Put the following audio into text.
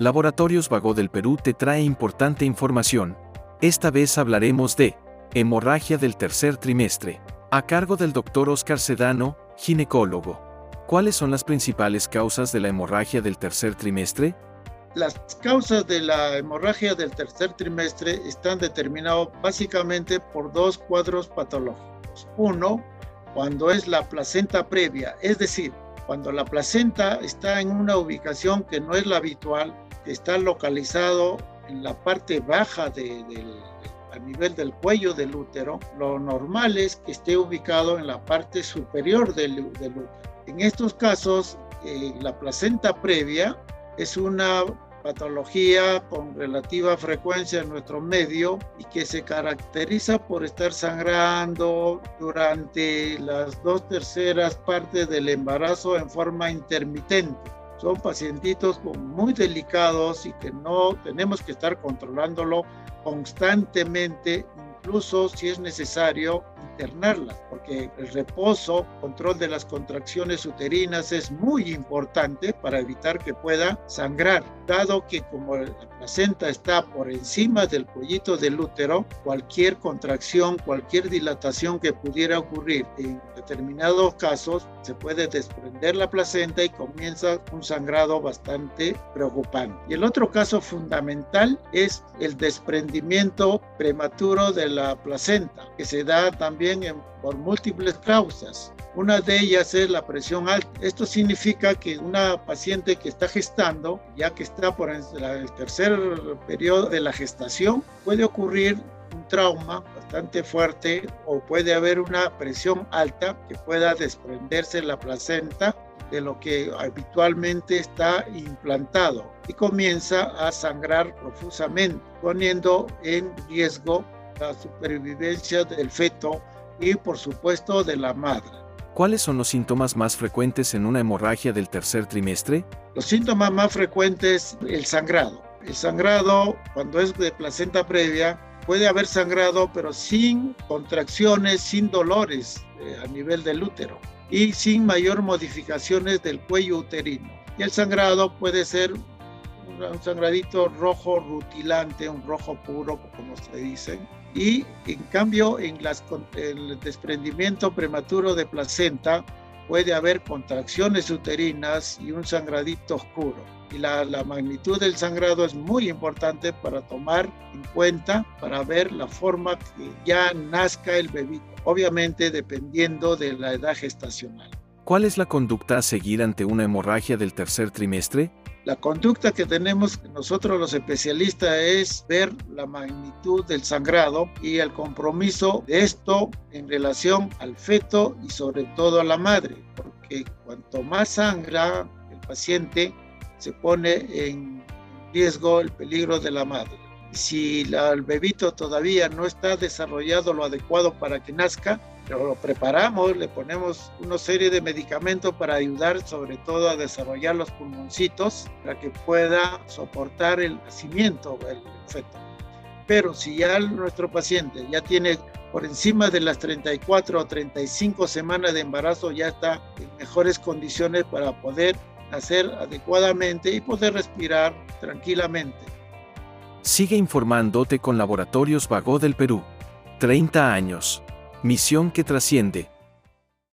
Laboratorios Vago del Perú te trae importante información. Esta vez hablaremos de hemorragia del tercer trimestre, a cargo del doctor Oscar Sedano, ginecólogo. ¿Cuáles son las principales causas de la hemorragia del tercer trimestre? Las causas de la hemorragia del tercer trimestre están determinadas básicamente por dos cuadros patológicos. Uno, cuando es la placenta previa, es decir, cuando la placenta está en una ubicación que no es la habitual, está localizado en la parte baja de, a nivel del cuello del útero, lo normal es que esté ubicado en la parte superior del, útero. En estos casos, eh, la placenta previa es una patología con relativa frecuencia en nuestro medio y que se caracteriza por estar sangrando durante las dos terceras partes del embarazo en forma intermitente. Son pacientitos muy delicados y que no tenemos que estar controlándolo constantemente, incluso si es necesario internarlas, porque el reposo, control de las contracciones uterinas es muy importante para evitar que pueda sangrar, dado que como la placenta está por encima del pollito del útero, cualquier contracción, cualquier dilatación que pudiera ocurrir en determinados casos, se puede desprender la placenta y comienza un sangrado bastante preocupante. Y el otro caso fundamental es el desprendimiento prematuro de la placenta, que se da también por múltiples causas. Una de ellas es la presión alta. Esto significa que una paciente que está gestando, ya que está por el tercer periodo de la gestación, puede ocurrir un trauma bastante fuerte o puede haber una presión alta que pueda desprenderse la placenta de lo que habitualmente está implantado y comienza a sangrar profusamente, poniendo en riesgo la supervivencia del feto y por supuesto de la madre. ¿Cuáles son los síntomas más frecuentes en una hemorragia del tercer trimestre? Los síntomas más frecuentes, el sangrado. El sangrado, cuando es de placenta previa, puede haber sangrado, pero sin contracciones, sin dolores eh, a nivel del útero y sin mayor modificaciones del cuello uterino. Y el sangrado puede ser un sangradito rojo rutilante, un rojo puro, como se dice, y en cambio en el desprendimiento prematuro de placenta puede haber contracciones uterinas y un sangradito oscuro. Y la, la, magnitud del sangrado es muy importante para tomar en cuenta, para ver la forma que ya nazca el bebé, obviamente dependiendo de la edad gestacional. ¿Cuál es la conducta a seguir ante una hemorragia del tercer trimestre? La conducta que tenemos nosotros los especialistas es ver la magnitud del sangrado y el compromiso de esto en relación al feto y sobre todo a la madre, porque cuanto más sangra el paciente se pone en riesgo el peligro de la madre. Si el bebito todavía no está desarrollado lo adecuado para que nazca, lo preparamos, le ponemos una serie de medicamentos para ayudar sobre todo a desarrollar los pulmoncitos para que pueda soportar el nacimiento del feto. Pero si ya nuestro paciente ya tiene por encima de las 34 o 35 semanas de embarazo, ya está en mejores condiciones para poder nacer adecuadamente y poder respirar tranquilamente. Sigue informándote con Laboratorios Vago del Perú. 30 años. Misión que trasciende.